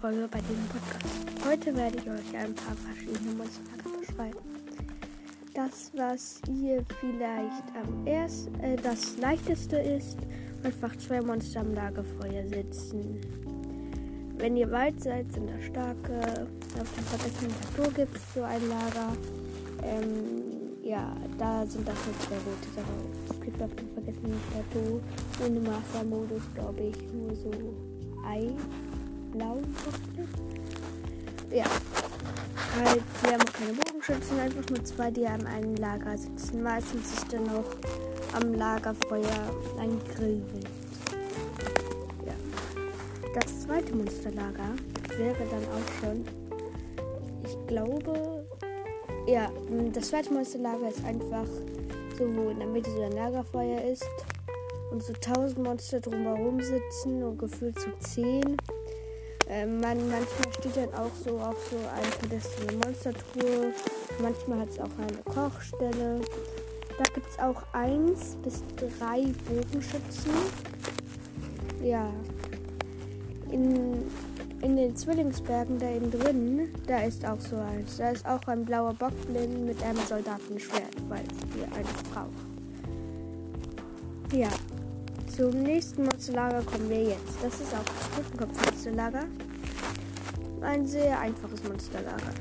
Folge bei diesem Podcast. Heute werde ich euch ein paar verschiedene Monsterlager beschreiben. Das, was ihr vielleicht am ersten, äh, das leichteste ist, einfach zwei Monster am Lagerfeuer sitzen. Wenn ihr weit seid, sind da starke. Auf dem vergessenen Plateau gibt es so ein Lager. Ähm, ja, da sind auch nur zwei rote dabei. Es gibt auf dem vergessenen Plateau ohne Mastermodus, glaube ich, nur so Ei blau Ja. Halt, wir haben auch keine Bogenschützen, einfach nur zwei, die an einem Lager sitzen. Meistens ist dann auch am Lagerfeuer ein Grillwild. Ja. Das zweite Monsterlager wäre dann auch schon, ich glaube, ja, das zweite Monsterlager ist einfach so, wo in der Mitte so ein Lagerfeuer ist und so tausend Monster drumherum sitzen und gefühlt so zehn. Ähm, man, manchmal steht dann auch so auf so eine pedestrielle Monstertruhe. Manchmal hat es auch eine Kochstelle. Da gibt es auch eins bis drei Bogenschützen. Ja. In, in den Zwillingsbergen da innen drin, da ist auch so eins. Da ist auch ein blauer Bockblind mit einem Soldatenschwert, weil wir eins brauchen. Ja. Zum nächsten Monsterlager kommen wir jetzt. Das ist auch das Totenkopf-Monsterlager. Ein sehr einfaches Monsterlager.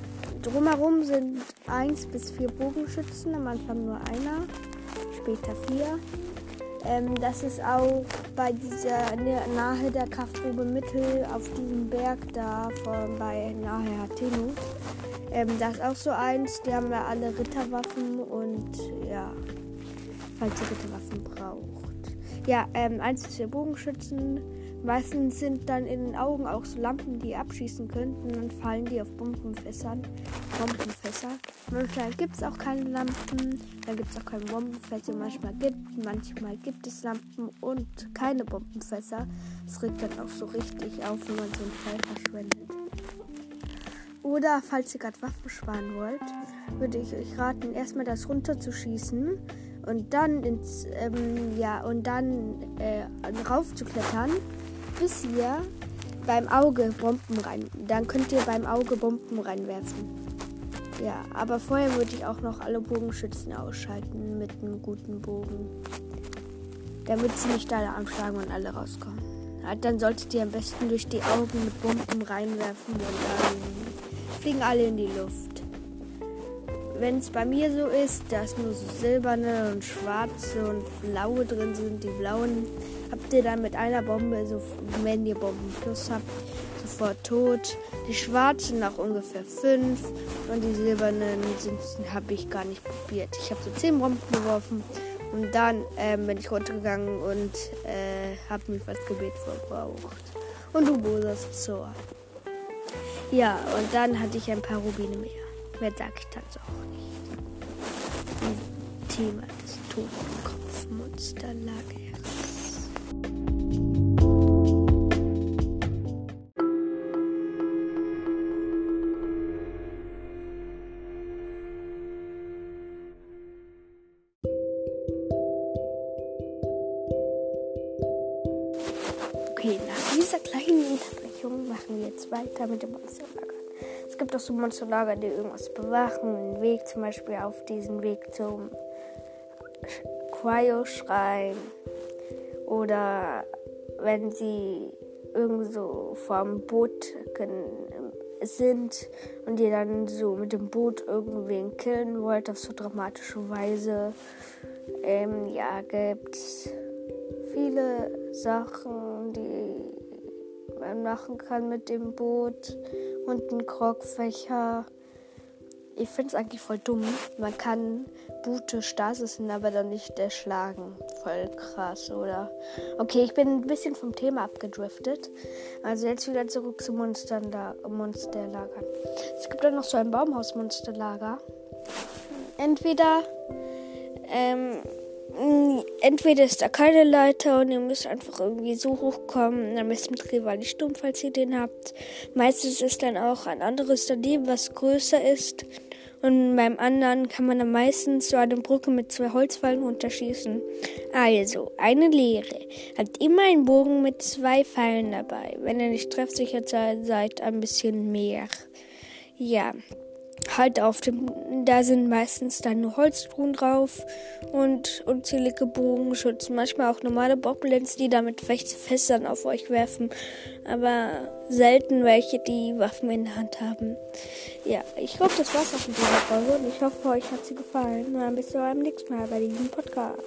Drumherum sind 1 bis 4 Bogenschützen, am Anfang nur einer, später 4. Ähm, das ist auch bei dieser nahe der Kraftgrube Mittel auf diesem Berg da von, bei nahe Hateno. Ähm, das ist auch so eins, die haben ja alle Ritterwaffen und ja, falls ihr Ritterwaffen braucht. Ja, ähm, einzelne Bogenschützen. Meistens sind dann in den Augen auch so Lampen, die abschießen könnten. Dann fallen die auf Bombenfässern. Bombenfässer. Manchmal gibt es auch keine Lampen. Dann gibt es auch keine Bombenfässer. Manchmal gibt, manchmal gibt es Lampen und keine Bombenfässer. Es regt dann auch so richtig auf, wenn man so einen Fall verschwendet. Oder falls ihr gerade Waffen sparen wollt, würde ich euch raten, erstmal das runterzuschießen und dann ins, ähm, ja, und dann äh, rauf zu klettern, bis ihr beim Auge Bomben rein. Dann könnt ihr beim Auge Bomben reinwerfen. Ja, aber vorher würde ich auch noch alle Bogenschützen ausschalten mit einem guten Bogen. Damit sie nicht alle anschlagen und alle rauskommen. Dann solltet ihr am besten durch die Augen mit Bomben reinwerfen und dann fliegen alle in die Luft wenn es bei mir so ist, dass nur so silberne und schwarze und blaue drin sind, die blauen habt ihr dann mit einer Bombe, so, wenn ihr Bomben plus habt, sofort tot. Die schwarzen nach ungefähr fünf und die silbernen habe ich gar nicht probiert. Ich habe so zehn Bomben geworfen und dann ähm, bin ich runtergegangen und äh, habe mich was Gebet verbraucht. Und du bosest so. Ja, und dann hatte ich ein paar Rubine mehr. Mehr sag ich dazu auch nicht. Thema des Totenkopfmonsterlagers. Okay, nach dieser kleinen Unterbrechung machen wir jetzt weiter mit dem Monsterlager. Es gibt auch so Monsterlager, die irgendwas bewachen. Einen Weg zum Beispiel auf diesen Weg zum Cryo-Schrein. Oder wenn sie irgendwo vorm Boot sind und ihr dann so mit dem Boot irgendwen killen wollt auf so dramatische Weise. Ähm, ja, gibt's viele Sachen, die machen kann mit dem Boot und ein Krogfächer. Ich finde es eigentlich voll dumm. Man kann Boote Stasisen, aber dann nicht erschlagen. Voll krass, oder? Okay, ich bin ein bisschen vom Thema abgedriftet. Also jetzt wieder zurück zu Monsterlagern. Es gibt dann noch so ein Baumhaus-Monsterlager. Entweder ähm, entweder ist da keine Leiter und ihr müsst einfach irgendwie so hochkommen. Am besten mit Rivali Sturm, falls ihr den habt. Meistens ist dann auch ein anderes daneben, was größer ist. Und beim anderen kann man dann meistens so eine Brücke mit zwei Holzpfeilen runterschießen. Also, eine Lehre. Hat immer einen Bogen mit zwei Pfeilen dabei. Wenn ihr nicht treffsicher seid, ein bisschen mehr. Ja halt auf dem, da sind meistens dann nur Holztruhen drauf und unzählige Bogenschützen, manchmal auch normale Boblins, die damit Fässern auf euch werfen, aber selten welche, die Waffen in der Hand haben. Ja, ich glaube, das war's auch mit dieser Folge und ich hoffe, euch hat sie gefallen. Und dann bis zum nächsten Mal bei diesem Podcast.